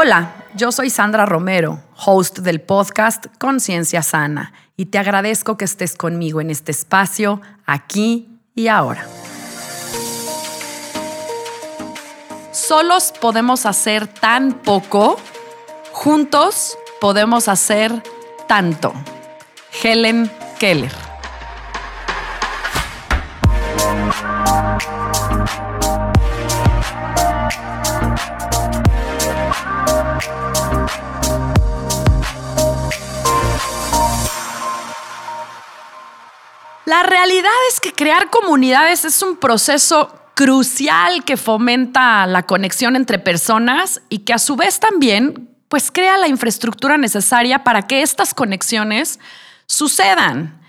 Hola, yo soy Sandra Romero, host del podcast Conciencia Sana, y te agradezco que estés conmigo en este espacio, aquí y ahora. Solos podemos hacer tan poco, juntos podemos hacer tanto. Helen Keller. La realidad es que crear comunidades es un proceso crucial que fomenta la conexión entre personas y que a su vez también pues crea la infraestructura necesaria para que estas conexiones sucedan.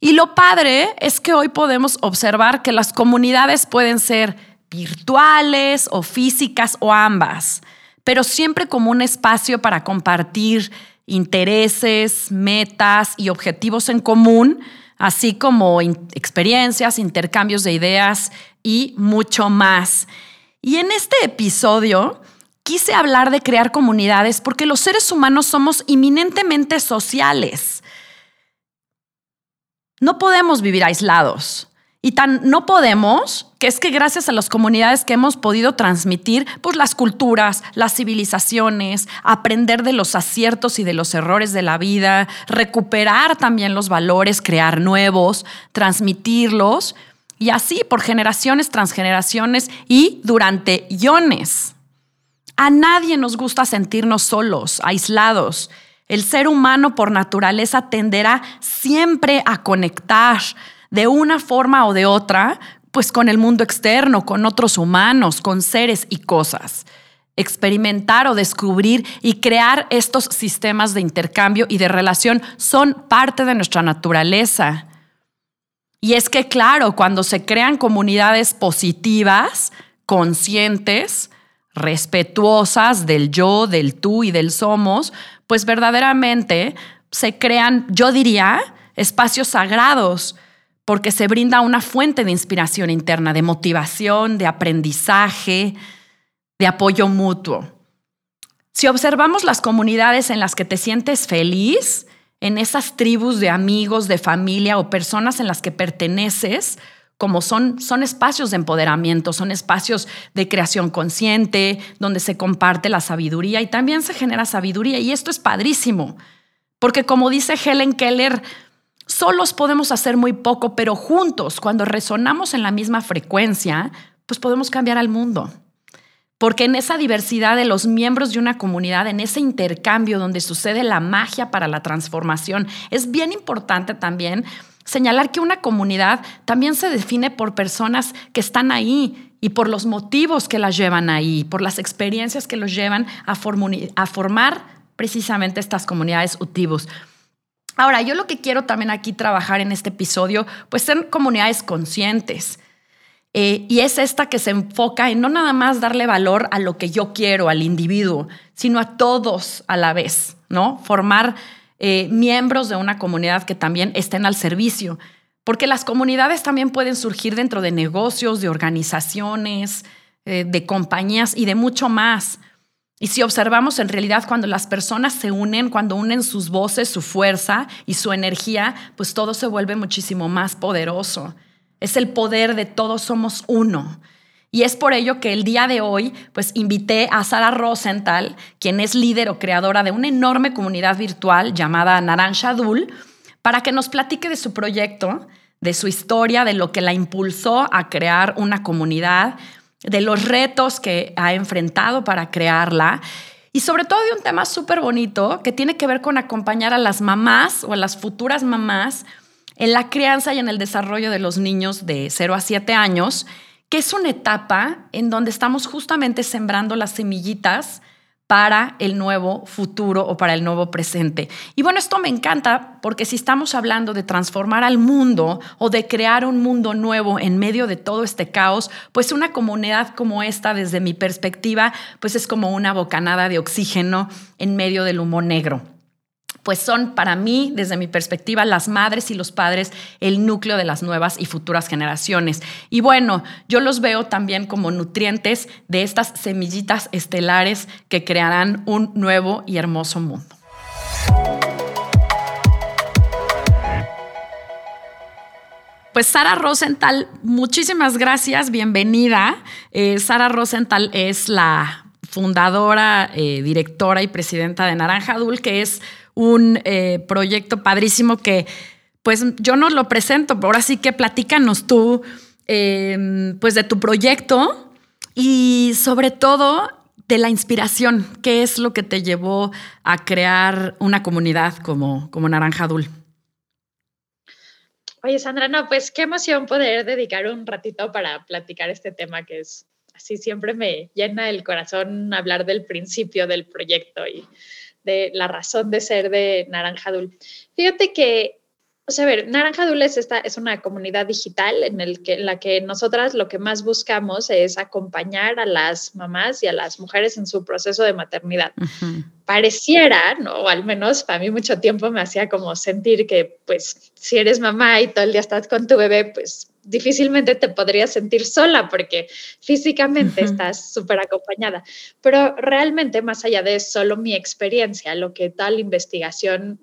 Y lo padre es que hoy podemos observar que las comunidades pueden ser virtuales o físicas o ambas, pero siempre como un espacio para compartir intereses, metas y objetivos en común así como experiencias, intercambios de ideas y mucho más. Y en este episodio quise hablar de crear comunidades porque los seres humanos somos eminentemente sociales. No podemos vivir aislados. Y tan no podemos que es que gracias a las comunidades que hemos podido transmitir, pues las culturas, las civilizaciones, aprender de los aciertos y de los errores de la vida, recuperar también los valores, crear nuevos, transmitirlos y así por generaciones, transgeneraciones y durante iones. A nadie nos gusta sentirnos solos, aislados. El ser humano por naturaleza tenderá siempre a conectar de una forma o de otra, pues con el mundo externo, con otros humanos, con seres y cosas. Experimentar o descubrir y crear estos sistemas de intercambio y de relación son parte de nuestra naturaleza. Y es que, claro, cuando se crean comunidades positivas, conscientes, respetuosas del yo, del tú y del somos, pues verdaderamente se crean, yo diría, espacios sagrados porque se brinda una fuente de inspiración interna, de motivación, de aprendizaje, de apoyo mutuo. Si observamos las comunidades en las que te sientes feliz, en esas tribus de amigos, de familia o personas en las que perteneces, como son, son espacios de empoderamiento, son espacios de creación consciente, donde se comparte la sabiduría y también se genera sabiduría. Y esto es padrísimo, porque como dice Helen Keller, Solos podemos hacer muy poco, pero juntos, cuando resonamos en la misma frecuencia, pues podemos cambiar al mundo. Porque en esa diversidad de los miembros de una comunidad, en ese intercambio donde sucede la magia para la transformación, es bien importante también señalar que una comunidad también se define por personas que están ahí y por los motivos que las llevan ahí, por las experiencias que los llevan a, formar precisamente estas comunidades utivos. Ahora, yo lo que quiero también aquí trabajar en este episodio, pues ser comunidades conscientes. Eh, y es esta que se enfoca en no nada más darle valor a lo que yo quiero, al individuo, sino a todos a la vez, ¿no? Formar eh, miembros de una comunidad que también estén al servicio. Porque las comunidades también pueden surgir dentro de negocios, de organizaciones, eh, de compañías y de mucho más. Y si observamos en realidad cuando las personas se unen, cuando unen sus voces, su fuerza y su energía, pues todo se vuelve muchísimo más poderoso. Es el poder de todos somos uno. Y es por ello que el día de hoy, pues invité a Sara Rosenthal, quien es líder o creadora de una enorme comunidad virtual llamada Naranja Dul, para que nos platique de su proyecto, de su historia, de lo que la impulsó a crear una comunidad, de los retos que ha enfrentado para crearla. Y sobre todo de un tema súper bonito que tiene que ver con acompañar a las mamás o a las futuras mamás en la crianza y en el desarrollo de los niños de 0 a 7 años, que es una etapa en donde estamos justamente sembrando las semillitas para el nuevo futuro o para el nuevo presente. Y bueno, esto me encanta porque si estamos hablando de transformar al mundo o de crear un mundo nuevo en medio de todo este caos, pues una comunidad como esta, desde mi perspectiva, pues es como una bocanada de oxígeno en medio del humo negro pues son para mí, desde mi perspectiva, las madres y los padres el núcleo de las nuevas y futuras generaciones. Y bueno, yo los veo también como nutrientes de estas semillitas estelares que crearán un nuevo y hermoso mundo. Pues Sara Rosenthal, muchísimas gracias, bienvenida. Eh, Sara Rosenthal es la fundadora, eh, directora y presidenta de Naranja Dul, que es un eh, proyecto padrísimo que pues yo no lo presento, pero ahora sí que platícanos tú em, pues de tu proyecto y sobre todo de la inspiración, qué es lo que te llevó a crear una comunidad como, como Naranja Dul. Oye, Sandra, no, pues qué emoción poder dedicar un ratito para platicar este tema que es así siempre me llena el corazón hablar del principio del proyecto y de la razón de ser de Naranja Dul. Fíjate que, o sea, a ver, Naranja Dul es, esta, es una comunidad digital en, el que, la que nosotras lo que más buscamos es acompañar a las mamás y a las mujeres en su proceso de maternidad. Pareciera, ¿no? o al menos para mí mucho tiempo me hacía como sentir que, pues, si eres mamá y todo el día estás con tu bebé, pues difícilmente te podrías sentir sola porque físicamente estás súper acompañada. Pero realmente, más allá de solo mi experiencia, lo que tal investigación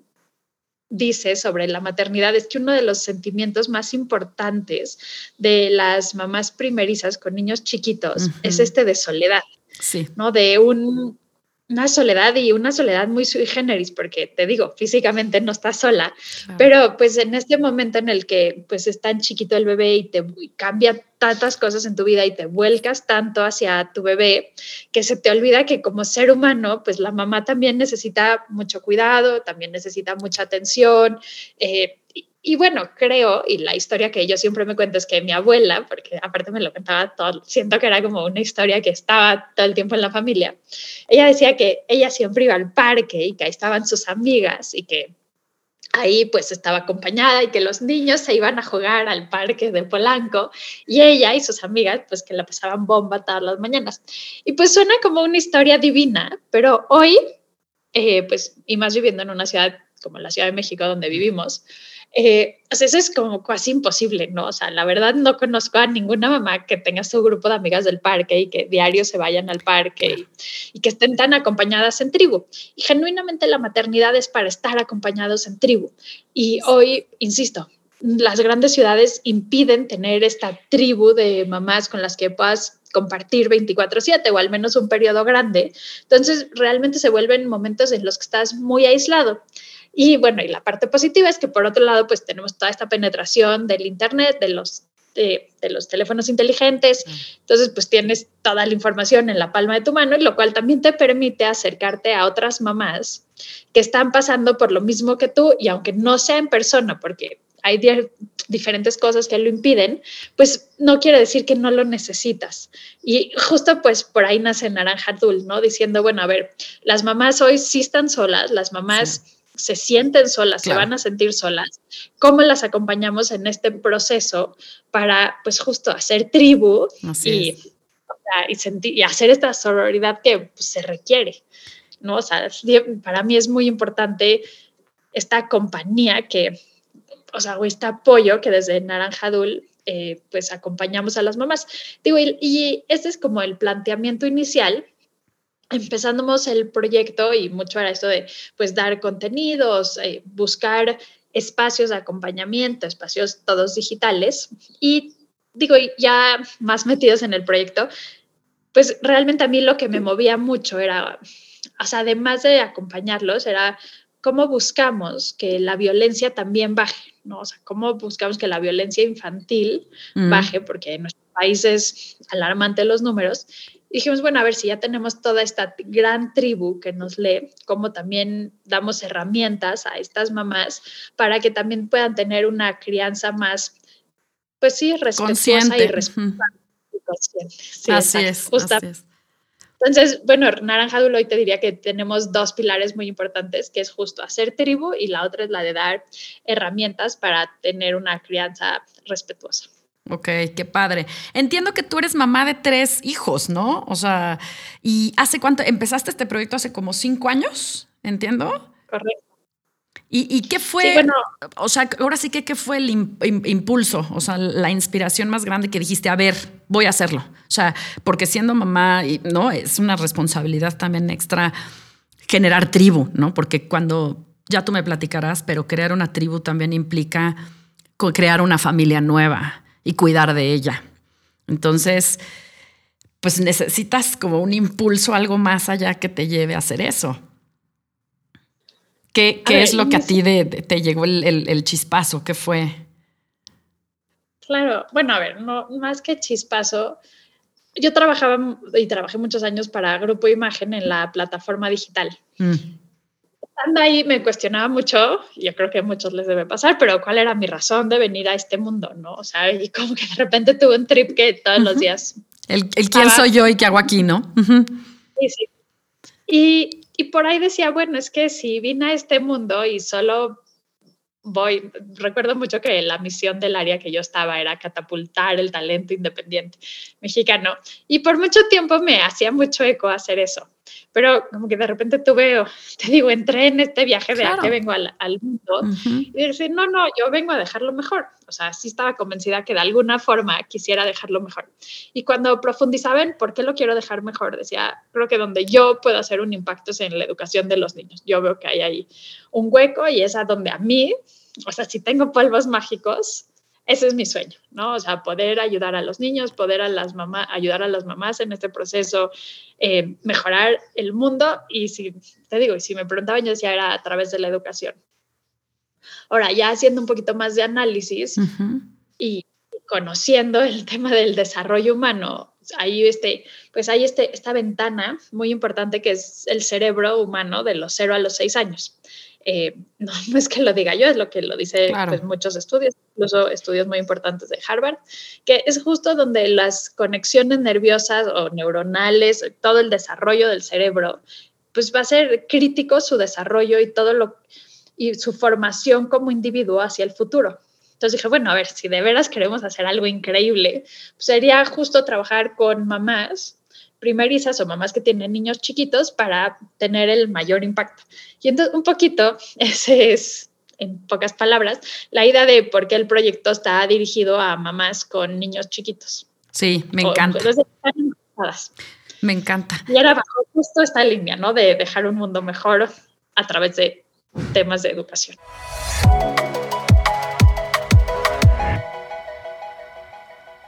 dice sobre la maternidad es que uno de los sentimientos más importantes de las mamás primerizas con niños chiquitos es este de soledad. Sí. ¿no? De un, una soledad y una soledad muy sui generis, porque te digo, físicamente no estás sola, pero pues en este momento en el que pues es tan chiquito el bebé y te cambia tantas cosas en tu vida y te vuelcas tanto hacia tu bebé, que se te olvida que como ser humano, pues la mamá también necesita mucho cuidado, también necesita mucha atención. Eh, y bueno, creo, y la historia que yo siempre me cuento es que mi abuela, porque aparte me lo contaba todo, siento que era como una historia que estaba todo el tiempo en la familia, ella decía que ella siempre iba al parque y que ahí estaban sus amigas y que ahí pues estaba acompañada y que los niños se iban a jugar al parque de Polanco y ella y sus amigas pues que la pasaban bomba todas las mañanas. Y pues suena como una historia divina, pero hoy, eh, pues, y más viviendo en una ciudad como la Ciudad de México donde vivimos, eh, eso es como casi imposible, ¿no? O sea, la verdad no conozco a ninguna mamá que tenga su grupo de amigas del parque y que diario se vayan al parque y, que estén tan acompañadas en tribu. Y genuinamente la maternidad es para estar acompañados en tribu. Y hoy, insisto, las grandes ciudades impiden tener esta tribu de mamás con las que puedas compartir 24/7 o al menos un periodo grande. Entonces, realmente se vuelven momentos en los que estás muy aislado. Y bueno, y la parte positiva es que por otro lado, pues tenemos toda esta penetración del Internet, de los, de, los teléfonos inteligentes. Entonces, pues tienes toda la información en la palma de tu mano, y lo cual también te permite acercarte a otras mamás que están pasando por lo mismo que tú y aunque no sea en persona, porque hay diferentes cosas que lo impiden, pues no quiere decir que no lo necesitas. Y justo pues por ahí nace Naranja Dul, ¿no? Diciendo, bueno, a ver, las mamás hoy sí están solas, las mamás se sienten solas, se van a sentir solas, cómo las acompañamos en este proceso para, pues justo hacer tribu y, y, hacer esta sororidad que pues, se requiere, ¿no? O sea, para mí es muy importante esta compañía que, o sea, o este apoyo que desde Naranja Dul eh, pues acompañamos a las mamás. Digo, y, y este es como el planteamiento inicial, empezamos el proyecto y mucho era esto de pues dar contenidos, eh, buscar espacios de acompañamiento, espacios todos digitales y digo, ya más metidos en el proyecto, pues realmente a mí lo que me movía mucho era, o sea, además de acompañarlos, era cómo buscamos que la violencia también baje, ¿no? O sea, cómo buscamos que la violencia infantil mm. baje, porque en nuestro país es alarmante los números, dijimos, bueno, a ver si ya tenemos toda esta gran tribu que nos lee, cómo también damos herramientas a estas mamás para que también puedan tener una crianza más, pues sí, respetuosa y responsable. así, es, así es. Entonces, bueno, Naranja Dul hoy te diría que tenemos dos pilares muy importantes, que es justo hacer tribu y la otra es la de dar herramientas para tener una crianza respetuosa. Ok, qué padre. Entiendo que tú eres mamá de tres hijos, ¿no? O sea, ¿y hace cuánto empezaste este proyecto? ¿Hace como cinco años? ¿Entiendo? Correcto. ¿Y, qué fue? bueno, o sea, ahora sí que qué fue el impulso, o sea, la inspiración más grande que dijiste, a ver, voy a hacerlo. O sea, porque siendo mamá, ¿no? Es una responsabilidad también extra generar tribu, ¿no? Porque cuando, ya tú me platicarás, pero crear una tribu también implica crear una familia nueva y cuidar de ella. Entonces, pues necesitas como un impulso, algo más allá que te lleve a hacer eso. ¿Qué, es lo que a ti te llegó el, chispazo? ¿Qué fue? Claro, bueno, a ver, no, más que chispazo, yo trabajaba y trabajé muchos años para Grupo Imagen en la plataforma digital. Mm. Estando ahí me cuestionaba mucho, yo creo que a muchos les debe pasar, pero ¿cuál era mi razón de venir a este mundo? ¿no? O sea, y como que de repente tuve un trip que todos los días... El, el quién soy yo y qué hago aquí, ¿no? Sí, sí. Y, y por ahí decía, bueno, es que si vine a este mundo y solo voy, recuerdo mucho que la misión del área que yo estaba era catapultar el talento independiente mexicano y por mucho tiempo me hacía mucho eco hacer eso pero como que de repente tuve, te digo, entré en este viaje de a qué vengo al, mundo y decir, no, no, yo vengo a dejarlo mejor. O sea, sí estaba convencida que de alguna forma quisiera dejarlo mejor. Y cuando profundizaba en por qué lo quiero dejar mejor, decía, creo que donde yo puedo hacer un impacto es en la educación de los niños. Yo veo que hay ahí un hueco y es a donde a mí, o sea, si tengo polvos mágicos, ese es mi sueño, ¿no? O sea, poder ayudar a los niños, poder a las mamás, ayudar a las mamás en este proceso, eh, mejorar el mundo. Y si te digo, y si me preguntaban, yo decía era a través de la educación. Ahora, ya haciendo un poquito más de análisis y conociendo el tema del desarrollo humano, hay este, pues hay este, esta ventana muy importante que es el cerebro humano de los 0 a los 6 años. Eh, no, es que lo diga yo, es lo que lo dice pues, muchos estudios, incluso estudios muy importantes de Harvard, que es justo donde las conexiones nerviosas o neuronales, todo el desarrollo del cerebro, pues va a ser crítico su desarrollo y todo lo y su formación como individuo hacia el futuro. Entonces dije, bueno, a ver, si de veras queremos hacer algo increíble, pues sería justo trabajar con mamás primerizas o mamás que tienen niños chiquitos para tener el mayor impacto. Y entonces un poquito, ese es, en pocas palabras, la idea de por qué el proyecto está dirigido a mamás con niños chiquitos. Sí, me encanta. me encanta. Y era bajo justo esta línea, ¿no? De dejar un mundo mejor a través de temas de educación.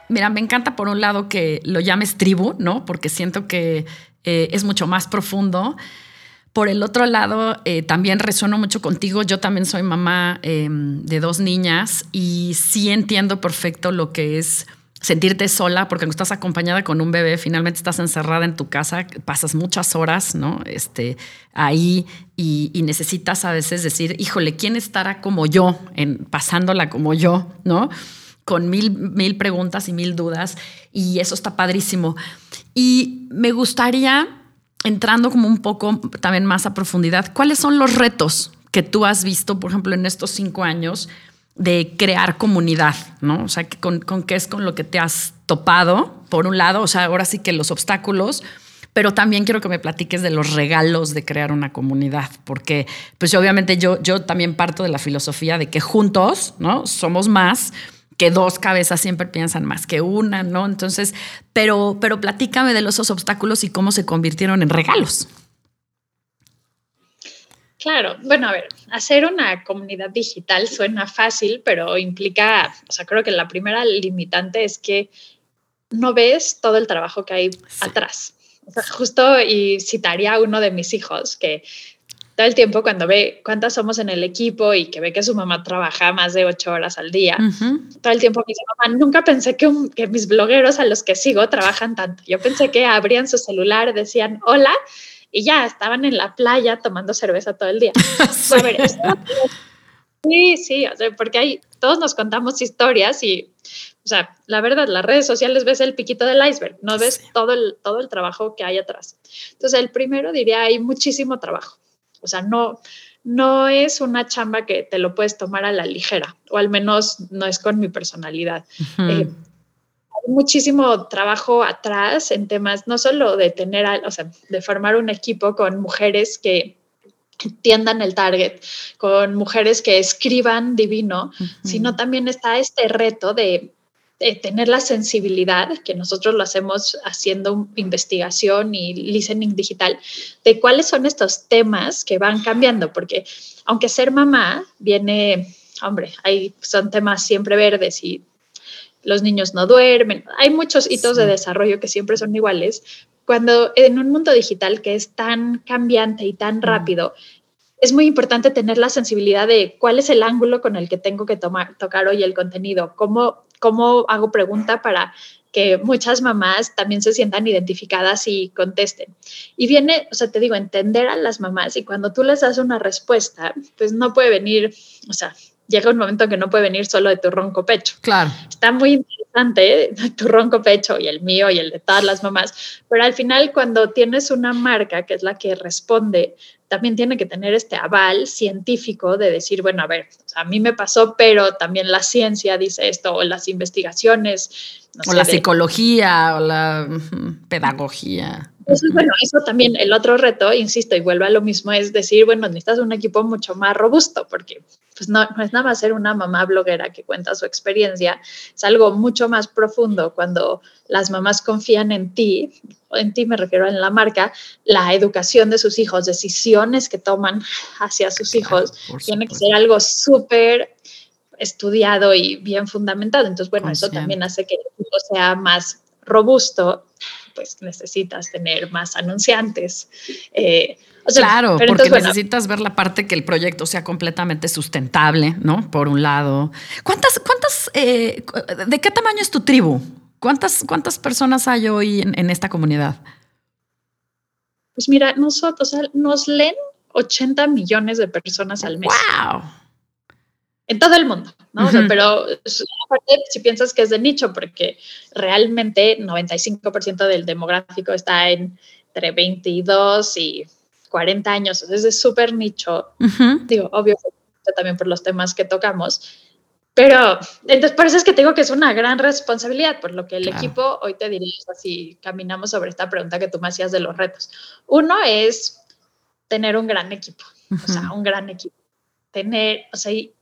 Mira, me encanta por un lado que lo llames tribu, ¿no? Porque siento que eh, es mucho más profundo. Por el otro lado, eh, también resueno mucho contigo. Yo también soy mamá em, de dos niñas y sí entiendo perfecto lo que es sentirte sola, porque cuando estás acompañada con un bebé, finalmente estás encerrada en tu casa, pasas muchas horas, ¿no? Este, ahí y, y necesitas a veces decir, híjole, ¿quién estará como yo, en, pasándola como yo, ¿no? con mil, mil preguntas y mil dudas y eso está padrísimo. Y me gustaría, entrando como un poco también más a profundidad, ¿cuáles son los retos que tú has visto, por ejemplo, en estos cinco años de crear comunidad, ¿no? O sea, con, qué es con lo que te has topado, por un lado, o sea, ahora sí que los obstáculos, pero también quiero que me platiques de los regalos de crear una comunidad, porque pues obviamente yo, yo también parto de la filosofía de que juntos, ¿no? Somos más que dos cabezas siempre piensan más que una, ¿no? Entonces, pero, pero platícame de los obstáculos y cómo se convirtieron en regalos. Claro, bueno, a ver, hacer una comunidad digital suena fácil, pero implica, o sea, creo que la primera limitante es que no ves todo el trabajo que hay atrás. O sea, justo y citaría a uno de mis hijos que todo el tiempo cuando ve cuántas somos en el equipo y que ve que su mamá trabaja más de ocho horas al día, todo el tiempo me dice, mamá, nunca pensé que, que, mis blogueros a los que sigo trabajan tanto. Yo pensé que abrían su celular, decían hola y ya estaban en la playa tomando cerveza todo el día. A ver, Sí, sí, porque hay, todos nos contamos historias y, o sea, la verdad, las redes sociales ves el piquito del iceberg, no ves todo, el, todo el trabajo que hay atrás. Entonces, el primero diría, hay muchísimo trabajo. O sea, no, no es una chamba que te lo puedes tomar a la ligera, o al menos no es con mi personalidad. Eh, hay muchísimo trabajo atrás en temas, no solo de tener, o sea, de formar un equipo con mujeres que entiendan el target, con mujeres que escriban divino, sino también está este reto de, tener la sensibilidad, que nosotros lo hacemos haciendo investigación y listening digital, de cuáles son estos temas que van cambiando, porque aunque ser mamá viene, hombre, hay, son temas siempre verdes y los niños no duermen, hay muchos hitos de desarrollo que siempre son iguales, cuando en un mundo digital que es tan cambiante y tan rápido, es muy importante tener la sensibilidad de cuál es el ángulo con el que tengo que tomar, tocar hoy el contenido, cómo, cómo hago pregunta para que muchas mamás también se sientan identificadas y contesten. Y viene, o sea, te digo, entender a las mamás y cuando tú les das una respuesta, pues no puede venir, o sea, llega un momento que no puede venir solo de tu ronco pecho. Claro. Está muy ¿eh? tu ronco pecho y el mío y el de todas las mamás, pero al final cuando tienes una marca que es la que responde, también tiene que tener este aval científico de decir, bueno, a ver, a mí me pasó, pero también la ciencia dice esto, o las investigaciones. o la psicología, o la pedagogía. Entonces, bueno, eso también, el otro reto, insisto, y vuelve a lo mismo, es decir, bueno, necesitas un equipo mucho más robusto, porque pues no, no es nada más ser una mamá bloguera que cuenta su experiencia, es algo mucho más profundo cuando las mamás confían en ti, en ti me refiero en la marca, la educación de sus hijos, decisiones que toman hacia sus hijos, tiene que ser algo súper estudiado y bien fundamentado. Entonces, bueno, eso también hace que el equipo sea más robusto pues necesitas tener más anunciantes. Eh, claro, porque necesitas ver la parte que el proyecto sea completamente sustentable, ¿no? Por un lado. ¿Cuántas, cuántas, eh, de qué tamaño es tu tribu? ¿Cuántas, cuántas personas hay hoy en, esta comunidad? Pues mira, nosotros nos leen 80 millones de personas al mes. ¡Wow! En todo el mundo, ¿no? pero aparte, si piensas que es de nicho, porque realmente 95% del demográfico está entre 22 y 40 años, entonces es súper nicho, digo, obvio, también por los temas que tocamos, pero entonces por eso es que te digo que es una gran responsabilidad, por lo que el equipo, hoy te diría, si caminamos sobre esta pregunta que tú me hacías de los retos. Uno es tener un gran equipo, o sea, un gran equipo. Tener, o sea, y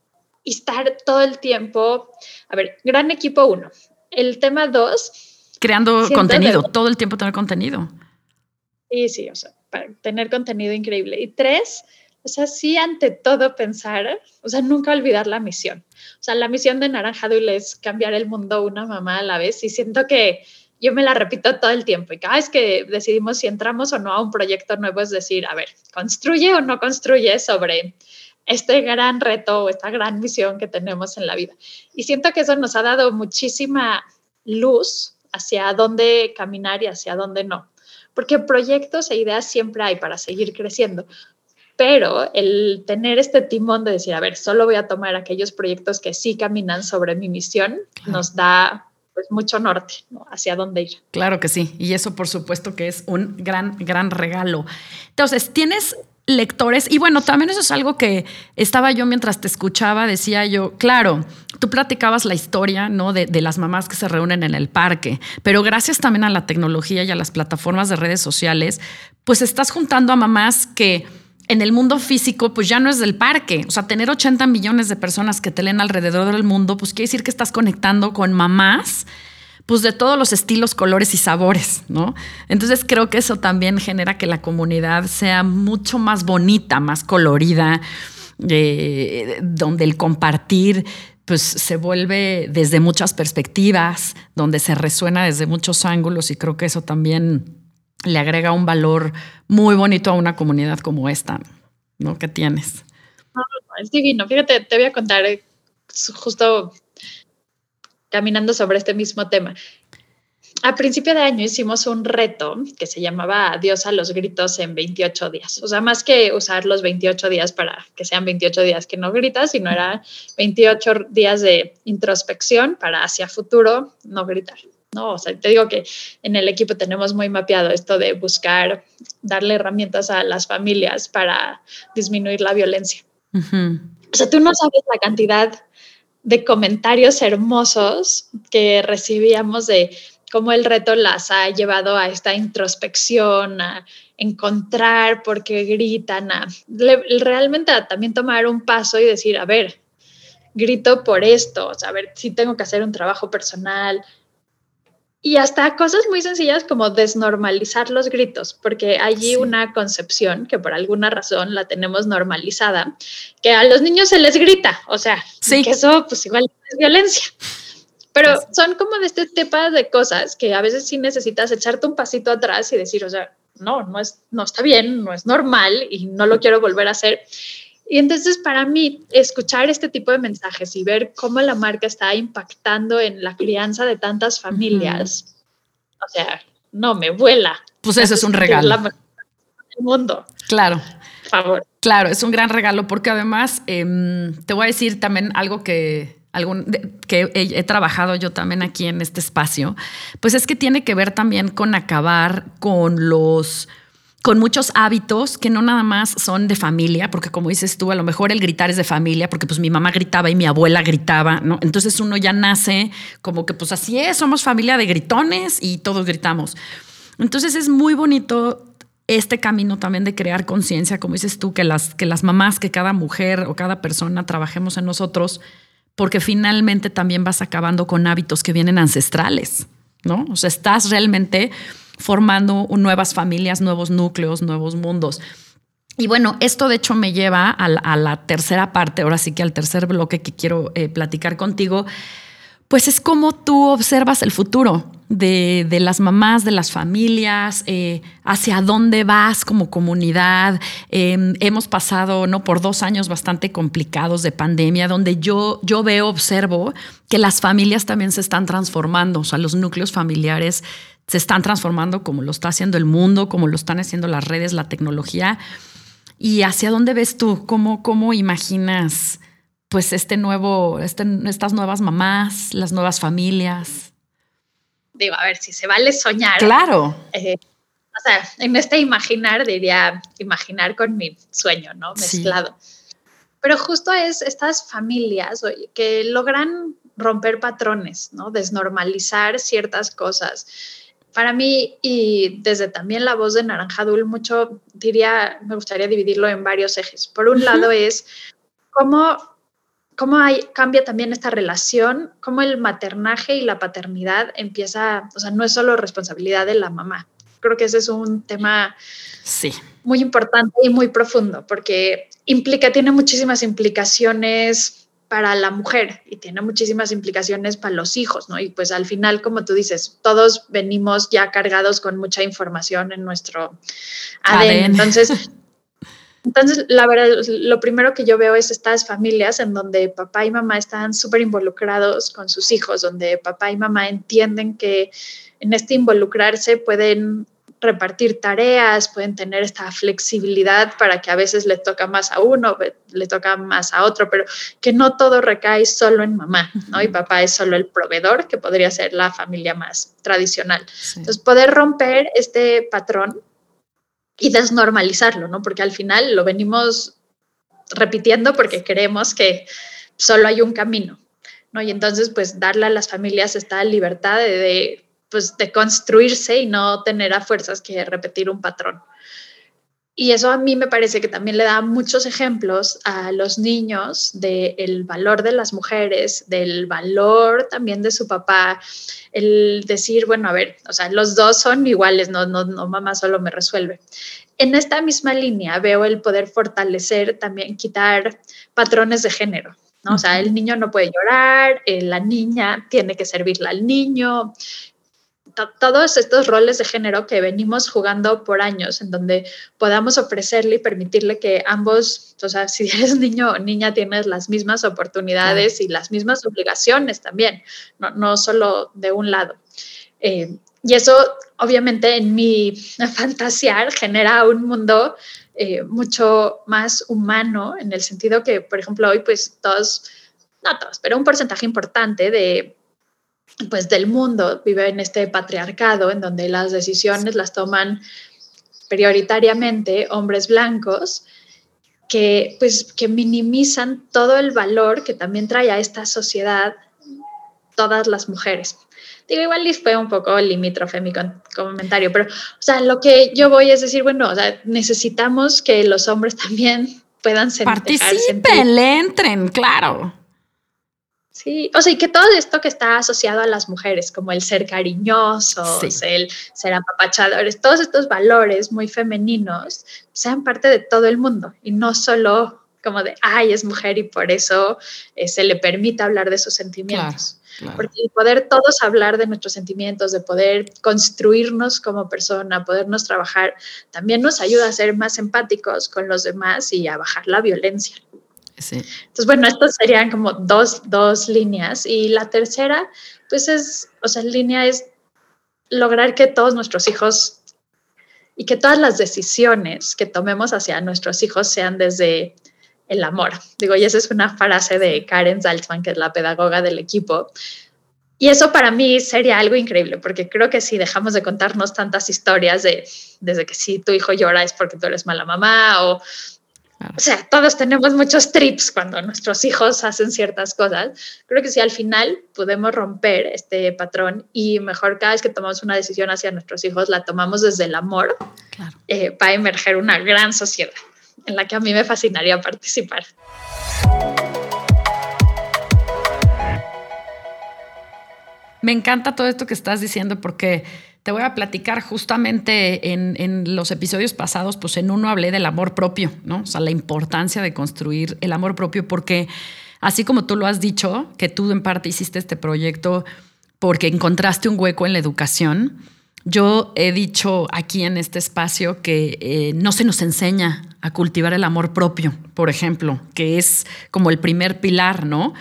estar todo el tiempo, a ver, gran equipo uno. El tema dos. Creando contenido, todo el tiempo tener contenido. Sí, sí, o sea, para tener contenido increíble. Y tres, o sea, sí ante todo pensar, o sea, nunca olvidar la misión. O sea, la misión de Naranja es cambiar el mundo una mamá a la vez y siento que yo me la repito todo el tiempo y cada vez que decidimos si entramos o no a un proyecto nuevo es decir, a ver, construye o no construye sobre este gran reto, esta gran misión que tenemos en la vida. Y siento que eso nos ha dado muchísima luz hacia dónde caminar y hacia dónde no. Porque proyectos e ideas siempre hay para seguir creciendo. Pero el tener este timón de decir, a ver, solo voy a tomar aquellos proyectos que sí caminan sobre mi misión, nos da pues mucho norte hacia dónde ir. Claro que sí, y eso por supuesto que es un gran, gran regalo. Entonces, tienes lectores. Y bueno, también eso es algo que estaba yo mientras te escuchaba, decía yo, claro, tú platicabas la historia, ¿no? De, de, las mamás que se reúnen en el parque, pero gracias también a la tecnología y a las plataformas de redes sociales, pues estás juntando a mamás que en el mundo físico, pues ya no es del parque. O sea, tener 80 millones de personas que te leen alrededor del mundo, pues quiere decir que estás conectando con mamás pues de todos los estilos, colores y sabores, ¿no? Entonces creo que eso también genera que la comunidad sea mucho más bonita, más colorida, eh, donde el compartir pues se vuelve desde muchas perspectivas, donde se resuena desde muchos ángulos y creo que eso también le agrega un valor muy bonito a una comunidad como esta, ¿no? Que tienes. es divino. Fíjate, te voy a contar justo caminando sobre este mismo tema. a principio de año hicimos un reto que se llamaba Adiós a los gritos en 28 días. O sea, más que usar los 28 días para que sean 28 días que no gritas, sino era 28 días de introspección para hacia futuro no gritar. ¿no? O sea, te digo que en el equipo tenemos muy mapeado esto de buscar darle herramientas a las familias para disminuir la violencia. O sea, tú no sabes la cantidad de comentarios hermosos que recibíamos de cómo el reto las ha llevado a esta introspección, a encontrar por qué gritan, a realmente también tomar un paso y decir, a ver, grito por esto, o a ver si tengo que hacer un trabajo personal, y hasta cosas muy sencillas como desnormalizar los gritos, porque hay una concepción que por alguna razón la tenemos normalizada, que a los niños se les grita, o sea, que eso pues igual es violencia. Pero son como de este tipo de cosas que a veces sí necesitas echarte un pasito atrás y decir, o sea, no, no, es, no está bien, no es normal y no lo quiero volver a hacer. Y entonces para mí, escuchar este tipo de mensajes y ver cómo la marca está impactando en la crianza de tantas familias, o sea, no me vuela. Pues eso es un regalo. El mundo. Claro. Por favor. Claro, es un gran regalo porque además em, te voy a decir también algo que, algún, que he, he, trabajado yo también aquí en este espacio, pues es que tiene que ver también con acabar con los con muchos hábitos que no nada más son de familia, porque como dices tú, a lo mejor el gritar es de familia, porque pues mi mamá gritaba y mi abuela gritaba, ¿no? Entonces uno ya nace como que pues así es, somos familia de gritones y todos gritamos. Entonces es muy bonito este camino también de crear conciencia, como dices tú, que las, que las mamás, que cada mujer o cada persona trabajemos en nosotros, porque finalmente también vas acabando con hábitos que vienen ancestrales, ¿no? O sea, estás realmente formando nuevas familias, nuevos núcleos, nuevos mundos. Y bueno, esto de hecho me lleva a la, tercera parte, ahora sí que al tercer bloque que quiero eh, platicar contigo, pues es cómo tú observas el futuro de, las mamás, de las familias, eh, hacia dónde vas como comunidad. Em, hemos pasado ¿no? por dos años bastante complicados de pandemia, donde yo, yo veo, observo que las familias también se están transformando, o sea, los núcleos familiares se están transformando como lo está haciendo el mundo, como lo están haciendo las redes, la tecnología. ¿Y hacia dónde ves tú? ¿Cómo, cómo imaginas pues este nuevo, este, estas nuevas mamás, las nuevas familias? Digo, a ver, si se vale soñar. Claro. Eh, o sea, en este imaginar diría imaginar con mi sueño, ¿no? Mezclado. Pero justo es estas familias que logran romper patrones, ¿no? Desnormalizar ciertas cosas para mí, y desde también la voz de Naranjadul, mucho diría, me gustaría dividirlo en varios ejes. Por un lado es cómo, cómo hay, cambia también esta relación, cómo el maternaje y la paternidad empieza, o sea, no es solo responsabilidad de la mamá. Creo que ese es un tema sí. muy importante y muy profundo, porque implica, tiene muchísimas implicaciones para la mujer y tiene muchísimas implicaciones para los hijos, ¿no? Y pues al final, como tú dices, todos venimos ya cargados con mucha información en nuestro ADN. Entonces, entonces, la verdad, lo primero que yo veo es estas familias en donde papá y mamá están súper involucrados con sus hijos, donde papá y mamá entienden que en este involucrarse pueden repartir tareas, pueden tener esta flexibilidad para que a veces le toca más a uno, le toca más a otro, pero que no todo recae solo en mamá, ¿no? Y papá es solo el proveedor, que podría ser la familia más tradicional. Entonces, poder romper este patrón y desnormalizarlo, ¿no? Porque al final lo venimos repitiendo porque creemos que solo hay un camino, ¿no? Y entonces, pues, darle a las familias esta libertad de pues de construirse y no tener a fuerzas que repetir un patrón. Y eso a mí me parece que también le da muchos ejemplos a los niños del valor de las mujeres, del valor también de su papá, el decir, bueno, a ver, o sea, los dos son iguales, no, no, no mamá solo me resuelve. En esta misma línea veo el poder fortalecer, también quitar patrones de género. ¿no? O sea, el niño no puede llorar, eh, la niña tiene que servirle al niño, todos estos roles de género que venimos jugando por años, en donde podamos ofrecerle y permitirle que ambos, o sea, si eres niño o niña, tienes las mismas oportunidades y las mismas obligaciones también, no, no solo de un lado. Eh, Y eso, obviamente, en mi fantasear genera un mundo eh, mucho más humano, en el sentido que, por ejemplo, hoy, pues todos, no todos, pero un porcentaje importante de pues del mundo vive en este patriarcado en donde las decisiones las toman prioritariamente hombres blancos que pues que minimizan todo el valor que también trae a esta sociedad todas las mujeres. Digo, igual fue un poco limítrofe mi comentario, pero, o sea, lo que yo voy es decir, bueno, o sea, necesitamos que los hombres también puedan sentir. Participen, le entren, claro. Sí, o sea, y que todo esto que está asociado a las mujeres, como el ser cariñosos, el ser apapachadores, todos estos valores muy femeninos, sean parte de todo el mundo y no solo como de, ay, es mujer y por eso eh, se le permite hablar de sus sentimientos. Porque el poder todos hablar de nuestros sentimientos, de poder construirnos como persona, podernos trabajar, también nos ayuda a ser más empáticos con los demás y a bajar la violencia. Entonces, bueno, estas serían como dos, dos líneas. Y la tercera, pues es, o sea, línea es lograr que todos nuestros hijos y que todas las decisiones que tomemos hacia nuestros hijos sean desde el amor. Digo, y esa es una frase de Karen Salzman, que es la pedagoga del equipo. Y eso para mí sería algo increíble, porque creo que si dejamos de contarnos tantas historias de desde que si tu hijo llora es porque tú eres mala mamá o o sea, todos tenemos muchos trips cuando nuestros hijos hacen ciertas cosas. Creo que si al final podemos romper este patrón y mejor cada vez que tomamos una decisión hacia nuestros hijos, la tomamos desde el amor, eh, va a emerger una gran sociedad en la que a mí me fascinaría participar. Me encanta todo esto que estás diciendo porque te voy a platicar justamente en, los episodios pasados, pues en uno hablé del amor propio, ¿no? O sea, la importancia de construir el amor propio porque así como tú lo has dicho, que tú en parte hiciste este proyecto porque encontraste un hueco en la educación, yo he dicho aquí en este espacio que eh, no se nos enseña a cultivar el amor propio, por ejemplo, que es como el primer pilar, ¿no?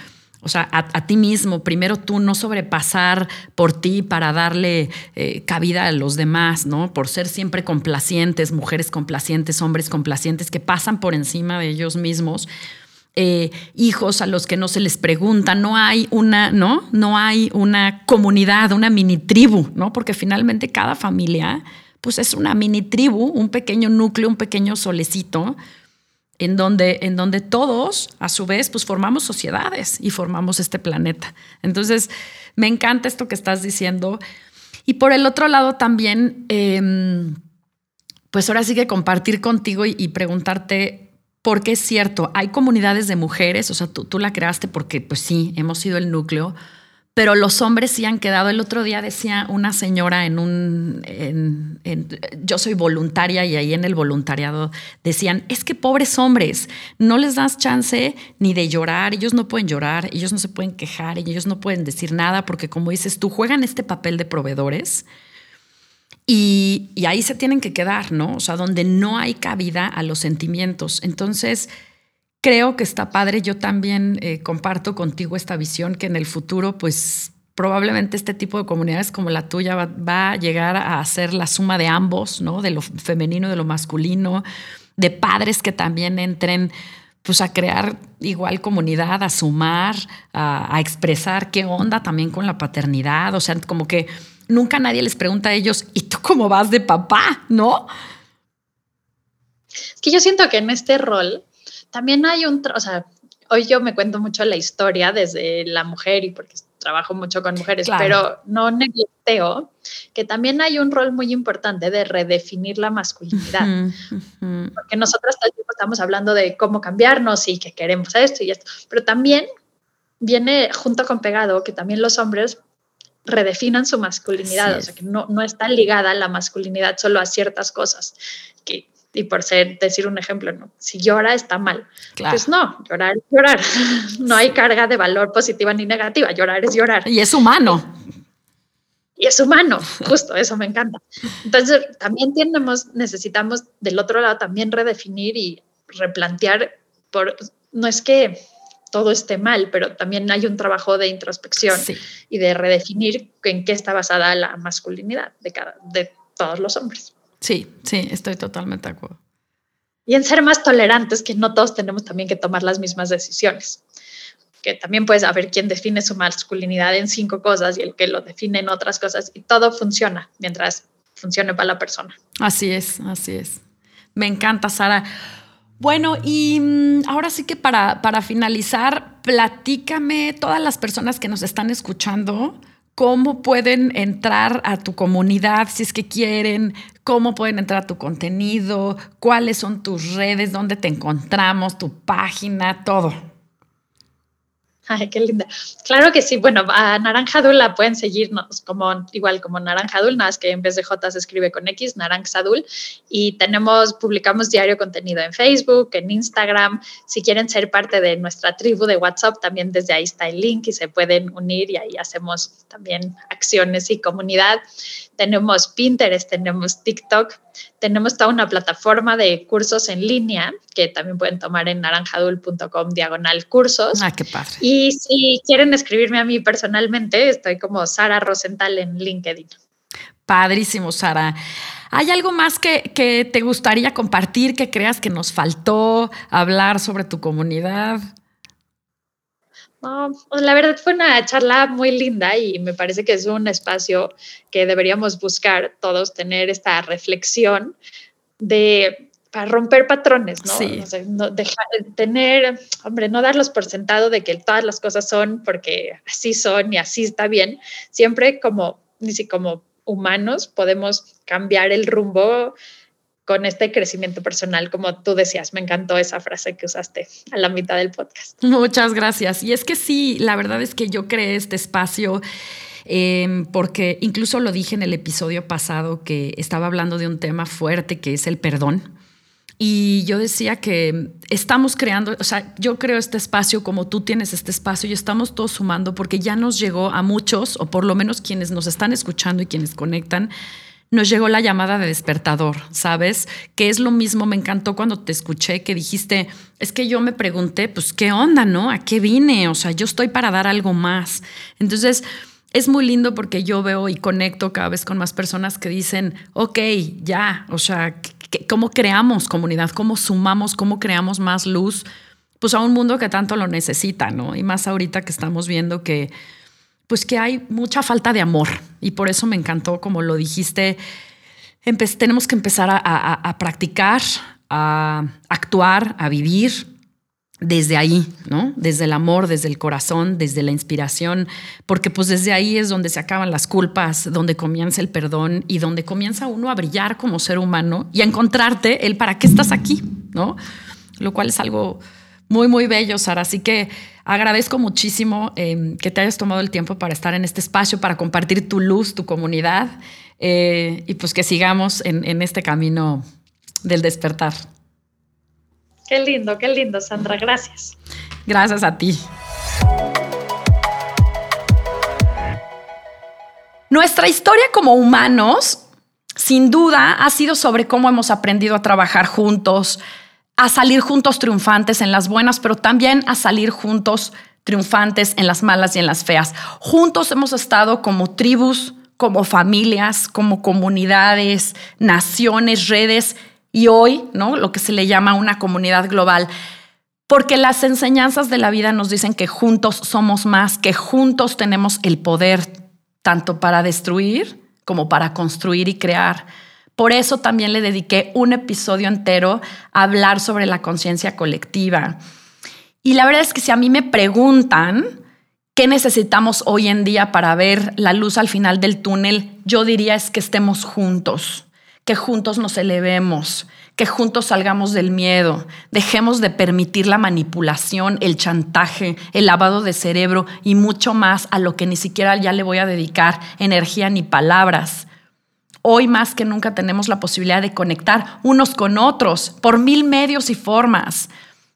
O sea, a, ti mismo, primero tú no sobrepasar por ti para darle eh, cabida a los demás, ¿no? Por ser siempre complacientes, mujeres complacientes, hombres complacientes que pasan por encima de ellos mismos. Eh, hijos a los que no se les pregunta, no hay una, ¿no? No hay una comunidad, una mini tribu, ¿no? Porque finalmente cada familia, pues es una mini tribu, un pequeño núcleo, un pequeño solecito en donde, en donde todos, a su vez, pues formamos sociedades y formamos este planeta. Entonces, me encanta esto que estás diciendo. Y por el otro lado también, em, pues ahora sí que compartir contigo y, y, preguntarte por qué es cierto, hay comunidades de mujeres, o sea, tú, tú la creaste porque pues sí, hemos sido el núcleo, pero los hombres sí han quedado. El otro día decía una señora en un, yo soy voluntaria y ahí en el voluntariado decían, es que pobres hombres, no les das chance ni de llorar, ellos no pueden llorar, ellos no se pueden quejar, ellos no pueden decir nada porque como dices tú, juegan este papel de proveedores. Y, y ahí se tienen que quedar, ¿no? O sea, donde no hay cabida a los sentimientos. Entonces, creo que está padre. Yo también eh, comparto contigo esta visión que en el futuro, pues probablemente este tipo de comunidades como la tuya va, a llegar a ser la suma de ambos, ¿no? De lo femenino, de lo masculino, de padres que también entren pues a crear igual comunidad, a sumar, a, a, expresar qué onda también con la paternidad. O sea, como que nunca nadie les pregunta a ellos, ¿y tú cómo vas de papá? ¿No? Es que yo siento que en este rol también hay un, o sea, hoy yo me cuento mucho la historia desde la mujer y porque trabajo mucho con mujeres, pero no neglecteo que también hay un rol muy importante de redefinir la masculinidad. Porque nosotros todo el tiempo estamos hablando de cómo cambiarnos y que queremos esto y esto, pero también viene junto con pegado que también los hombres redefinan su masculinidad, o sea, que no, no está ligada la masculinidad solo a ciertas cosas, que y por ser, decir un ejemplo, ¿no? si llora está mal. Pues no, llorar es llorar. No hay carga de valor positiva ni negativa, llorar es llorar. Y es humano. Y es humano, justo, eso me encanta. Entonces, también tenemos, necesitamos del otro lado también redefinir y replantear, por, no es que todo esté mal, pero también hay un trabajo de introspección y de redefinir en qué está basada la masculinidad de, cada, de todos los hombres. Sí, sí, estoy totalmente de acuerdo. Y en ser más tolerantes, que no todos tenemos también que tomar las mismas decisiones. Que también puedes saber quién define su masculinidad en cinco cosas y el que lo define en otras cosas. Y todo funciona mientras funcione para la persona. Así es, así es. Me encanta, Sara. Bueno, y mm, ahora sí que para, para finalizar, platícame todas las personas que nos están escuchando, cómo pueden entrar a tu comunidad si es que quieren, cómo pueden entrar a tu contenido, cuáles son tus redes, dónde te encontramos, tu página, todo. Ay, qué linda. Claro que sí. Bueno, a Naranja Adul la pueden seguirnos como igual como Naranja Adul, nada más que en vez de J se escribe con X, Naranja Adul. Y tenemos, publicamos diario contenido en Facebook, en Instagram. Si quieren ser parte de nuestra tribu de WhatsApp, también desde ahí está el link y se pueden unir y ahí hacemos también acciones y comunidad tenemos Pinterest, tenemos TikTok, tenemos toda una plataforma de cursos en línea que también pueden tomar en naranjadul.com diagonal cursos. Ah, qué padre. Y si quieren escribirme a mí personalmente, estoy como Sara Rosenthal en LinkedIn. Padrísimo, Sara. ¿Hay algo más que, que te gustaría compartir, que creas que nos faltó hablar sobre tu comunidad? Pues, la verdad fue una charla muy linda y me parece que es un espacio que deberíamos buscar todos, tener esta reflexión de para romper patrones, ¿no? Sí. dejar, tener, hombre, no darlos por sentado de que todas las cosas son porque así son y así está bien. Siempre como, ni si como humanos podemos cambiar el rumbo con este crecimiento personal, como tú decías. Me encantó esa frase que usaste a la mitad del podcast. Muchas gracias. Y es que sí, la verdad es que yo creé este espacio. Em, porque incluso lo dije en el episodio pasado que estaba hablando de un tema fuerte que es el perdón. Y yo decía que estamos creando, o sea, yo creo este espacio como tú tienes este espacio y estamos todos sumando porque ya nos llegó a muchos, o por lo menos quienes nos están escuchando y quienes conectan, nos llegó la llamada de despertador, ¿sabes? Que es lo mismo, me encantó cuando te escuché que dijiste, es que yo me pregunté, pues, ¿qué onda, no? ¿A qué vine? O sea, yo estoy para dar algo más. Entonces, es muy lindo porque yo veo y conecto cada vez con más personas que dicen, ok, ya, o sea, ¿cómo creamos comunidad? ¿Cómo sumamos? ¿Cómo creamos más luz? Pues a un mundo que tanto lo necesita, ¿no? Y más ahorita que estamos viendo que pues que hay mucha falta de amor y por eso me encantó, como lo dijiste, tenemos que empezar a, practicar, a actuar, a vivir desde ahí, ¿no? Desde el amor, desde el corazón, desde la inspiración, porque pues desde ahí es donde se acaban las culpas, donde comienza el perdón y donde comienza uno a brillar como ser humano y a encontrarte el para qué estás aquí, ¿no? Lo cual es algo muy, muy bello, Sara. Así que agradezco muchísimo em, que te hayas tomado el tiempo para estar en este espacio, para compartir tu luz, tu comunidad eh, y pues que sigamos en, este camino del despertar. Qué lindo, qué lindo, Sandra. Gracias. Gracias a ti. Nuestra historia como humanos, sin duda, ha sido sobre cómo hemos aprendido a trabajar juntos, a salir juntos triunfantes en las buenas, pero también a salir juntos triunfantes en las malas y en las feas. Juntos hemos estado como tribus, como familias, como comunidades, naciones, redes y hoy, ¿no? Lo que se le llama una comunidad global. Porque las enseñanzas de la vida nos dicen que juntos somos más, que juntos tenemos el poder tanto para destruir como para construir y crear. Por eso también le dediqué un episodio entero a hablar sobre la conciencia colectiva. Y la verdad es que si a mí me preguntan qué necesitamos hoy en día para ver la luz al final del túnel, yo diría es que estemos juntos, que juntos nos elevemos, que juntos salgamos del miedo, dejemos de permitir la manipulación, el chantaje, el lavado de cerebro y mucho más a lo que ni siquiera ya le voy a dedicar energía ni palabras. Hoy más que nunca tenemos la posibilidad de conectar unos con otros por mil medios y formas,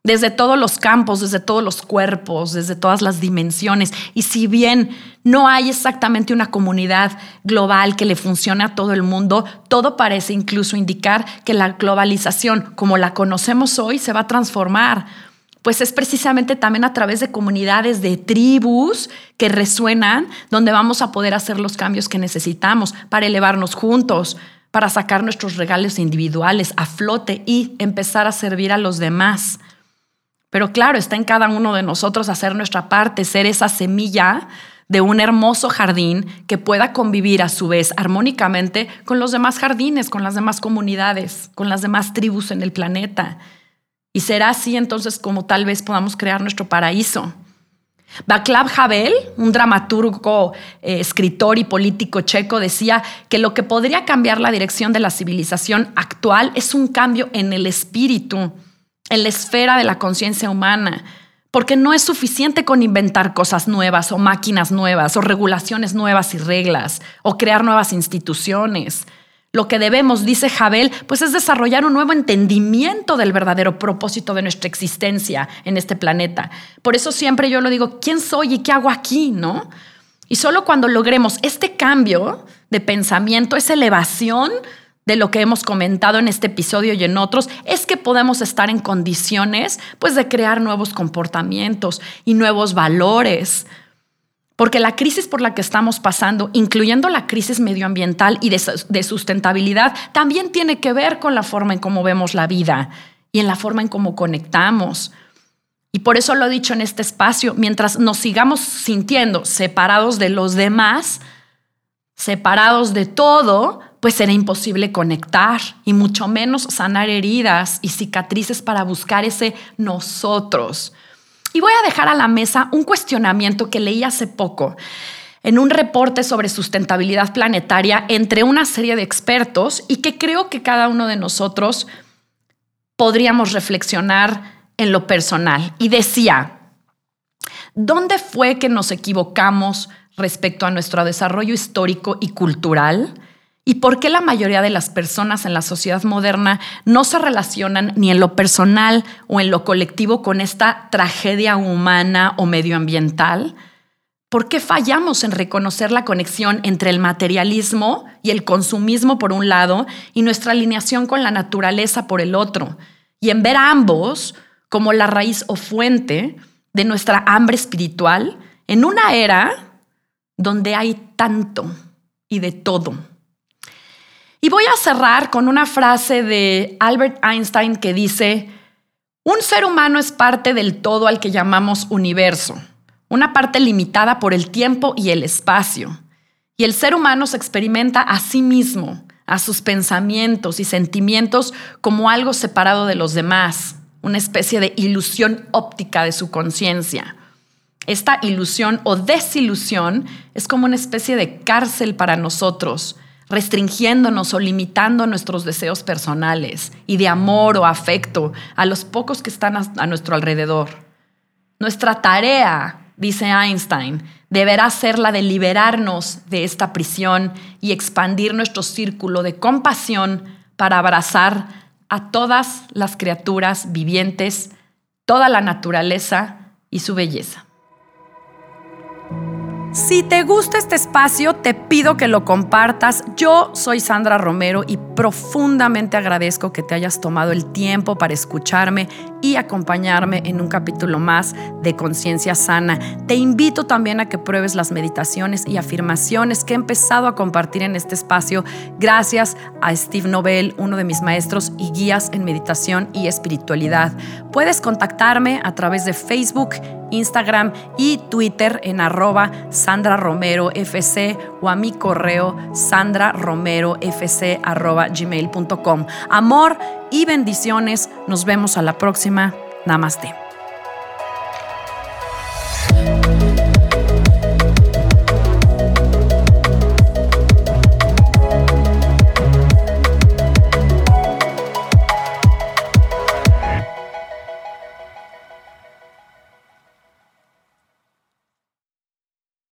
desde todos los campos, desde todos los cuerpos, desde todas las dimensiones. Y si bien no hay exactamente una comunidad global que le funcione a todo el mundo, todo parece incluso indicar que la globalización como la conocemos hoy se va a transformar pues es precisamente también a través de comunidades, de tribus que resuenan, donde vamos a poder hacer los cambios que necesitamos para elevarnos juntos, para sacar nuestros regalos individuales a flote y empezar a servir a los demás. Pero claro, está en cada uno de nosotros hacer nuestra parte, ser esa semilla de un hermoso jardín que pueda convivir a su vez armónicamente con los demás jardines, con las demás comunidades, con las demás tribus en el planeta. Y será así entonces como tal vez podamos crear nuestro paraíso. Václav Havel, un dramaturgo, eh, escritor y político checo, decía que lo que podría cambiar la dirección de la civilización actual es un cambio en el espíritu, en la esfera de la conciencia humana, porque no es suficiente con inventar cosas nuevas o máquinas nuevas o regulaciones nuevas y reglas o crear nuevas instituciones. Lo que debemos, dice Jabel, pues es desarrollar un nuevo entendimiento del verdadero propósito de nuestra existencia en este planeta. Por eso siempre yo lo digo, ¿quién soy y qué hago aquí? ¿No? Y solo cuando logremos este cambio de pensamiento, esa elevación de lo que hemos comentado en este episodio y en otros, es que podemos estar en condiciones pues de crear nuevos comportamientos y nuevos valores. Porque la crisis por la que estamos pasando, incluyendo la crisis medioambiental y de, sustentabilidad, también tiene que ver con la forma en cómo vemos la vida y en la forma en cómo conectamos. Y por eso lo he dicho en este espacio, mientras nos sigamos sintiendo separados de los demás, separados de todo, pues será imposible conectar y mucho menos sanar heridas y cicatrices para buscar ese nosotros. Y voy a dejar a la mesa un cuestionamiento que leí hace poco en un reporte sobre sustentabilidad planetaria entre una serie de expertos y que creo que cada uno de nosotros podríamos reflexionar en lo personal. Y decía, ¿dónde fue que nos equivocamos respecto a nuestro desarrollo histórico y cultural? ¿Y por qué la mayoría de las personas en la sociedad moderna no se relacionan ni en lo personal o en lo colectivo con esta tragedia humana o medioambiental? ¿Por qué fallamos en reconocer la conexión entre el materialismo y el consumismo por un lado y nuestra alineación con la naturaleza por el otro? Y en ver a ambos como la raíz o fuente de nuestra hambre espiritual en una era donde hay tanto y de todo. Y voy a cerrar con una frase de Albert Einstein que dice, un ser humano es parte del todo al que llamamos universo, una parte limitada por el tiempo y el espacio. Y el ser humano se experimenta a sí mismo, a sus pensamientos y sentimientos como algo separado de los demás, una especie de ilusión óptica de su conciencia. Esta ilusión o desilusión es como una especie de cárcel para nosotros, restringiéndonos o limitando nuestros deseos personales y de amor o afecto a los pocos que están a, nuestro alrededor. Nuestra tarea, dice Einstein, deberá ser la de liberarnos de esta prisión y expandir nuestro círculo de compasión para abrazar a todas las criaturas vivientes, toda la naturaleza y su belleza. Si te gusta este espacio, te pido que lo compartas. Yo soy Sandra Romero y profundamente agradezco que te hayas tomado el tiempo para escucharme y acompañarme en un capítulo más de Conciencia Sana. Te invito también a que pruebes las meditaciones y afirmaciones que he empezado a compartir en este espacio gracias a Steve Nobel, uno de mis maestros y guías en meditación y espiritualidad. Puedes contactarme a través de Facebook, Instagram y Twitter en arroba Sandra Romero FC o a mi correo sandraromerofc arroba gmail.com. Amor y bendiciones. Nos vemos a la próxima. Namaste.